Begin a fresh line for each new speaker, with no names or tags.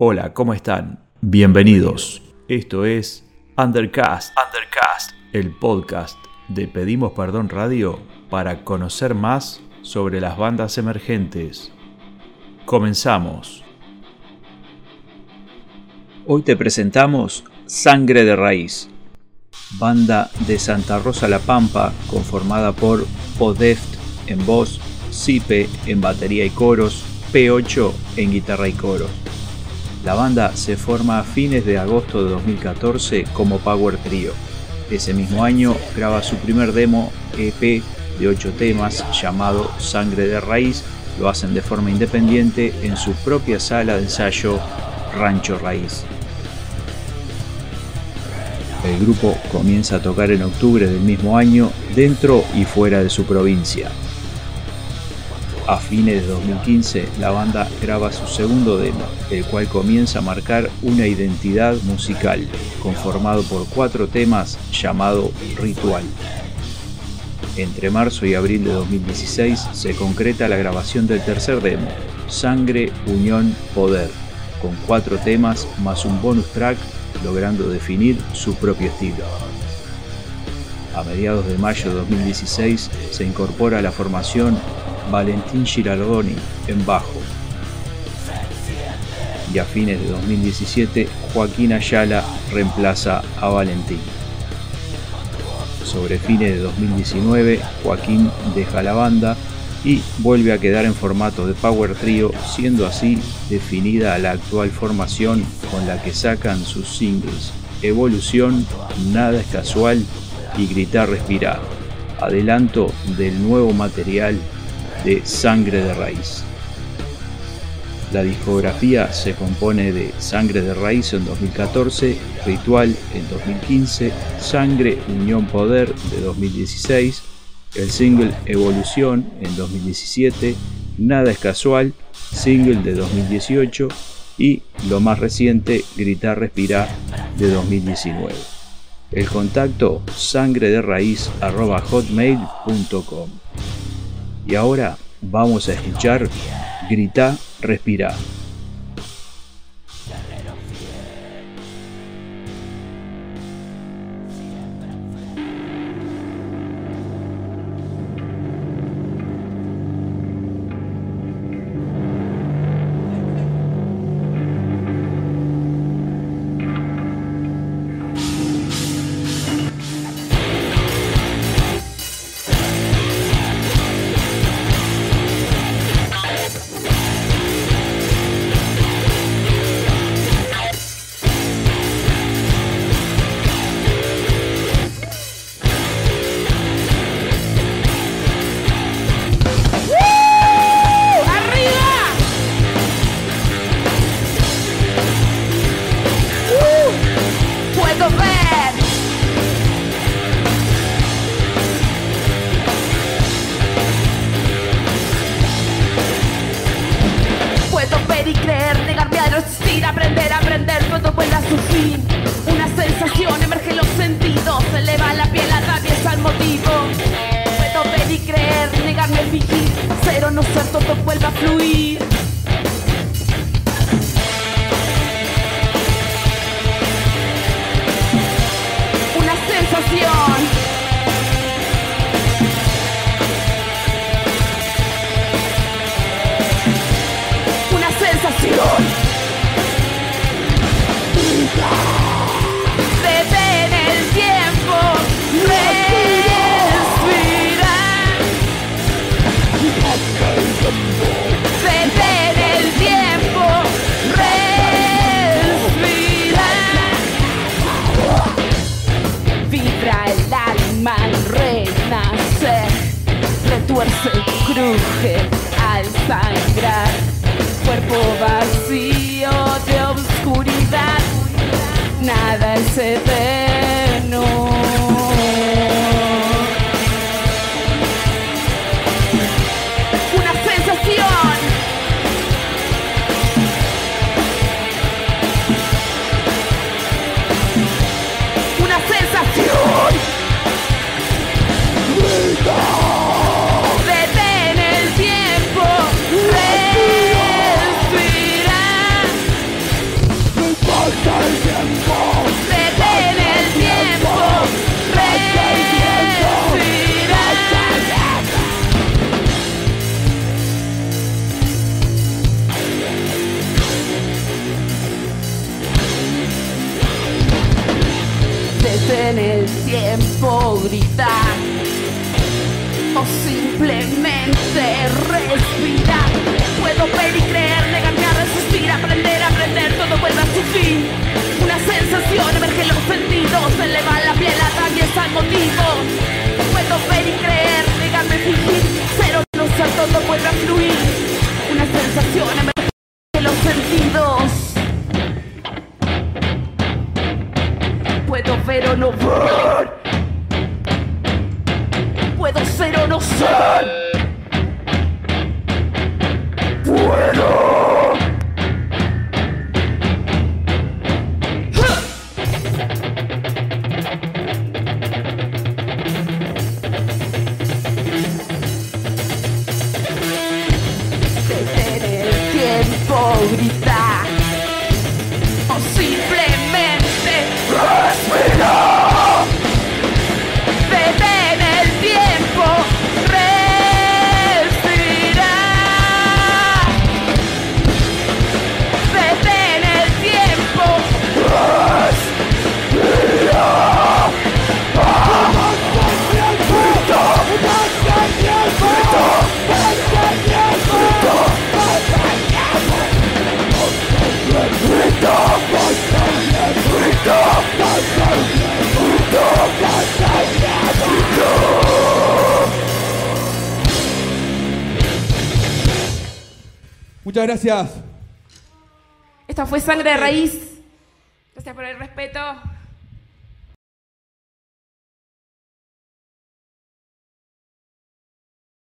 Hola, ¿cómo están? Bienvenidos. Esto es Undercast, Undercast, el podcast de Pedimos Perdón Radio para conocer más sobre las bandas emergentes. Comenzamos. Hoy te presentamos Sangre de Raíz, banda de Santa Rosa La Pampa conformada por Podeft en voz, Sipe en batería y coros, P8 en guitarra y coros. La banda se forma a fines de agosto de 2014 como Power Trio. Ese mismo año graba su primer demo EP de 8 temas llamado Sangre de Raíz. Lo hacen de forma independiente en su propia sala de ensayo Rancho Raíz. El grupo comienza a tocar en octubre del mismo año dentro y fuera de su provincia. A fines de 2015, la banda graba su segundo demo, el cual comienza a marcar una identidad musical, conformado por cuatro temas llamado Ritual. Entre marzo y abril de 2016 se concreta la grabación del tercer demo, Sangre, Unión, Poder, con cuatro temas más un bonus track, logrando definir su propio estilo. A mediados de mayo de 2016 se incorpora a la formación Valentín Girardoni en bajo. Y a fines de 2017, Joaquín Ayala reemplaza a Valentín. Sobre fines de 2019, Joaquín deja la banda y vuelve a quedar en formato de Power Trio, siendo así definida la actual formación con la que sacan sus singles Evolución, Nada es Casual y Gritar Respirar. Adelanto del nuevo material de Sangre de Raíz. La discografía se compone de Sangre de Raíz en 2014, Ritual en 2015, Sangre Unión Poder de 2016, el single Evolución en 2017, Nada es Casual, single de 2018 y lo más reciente Gritar Respirar de 2019. El contacto sangre de raíz hotmail.com. Y ahora vamos a escuchar Grita, Respira.
Al sangrar, cuerpo vacío de oscuridad, nada es eterno. Simplemente respirar. Puedo ver y creer, negarme a resistir, aprender, aprender, todo vuelve a su fin. Una sensación emerge los sentidos, se eleva la piel, atraviesa motivos. Puedo ver y creer, negarme a fingir, pero no ser todo vuelve a fluir. Una sensación emerge los sentidos. Puedo ver o no ver. Puedo ser o no ser. Puedo.
Muchas gracias.
Esta fue Sangre de Raíz. Gracias por el respeto.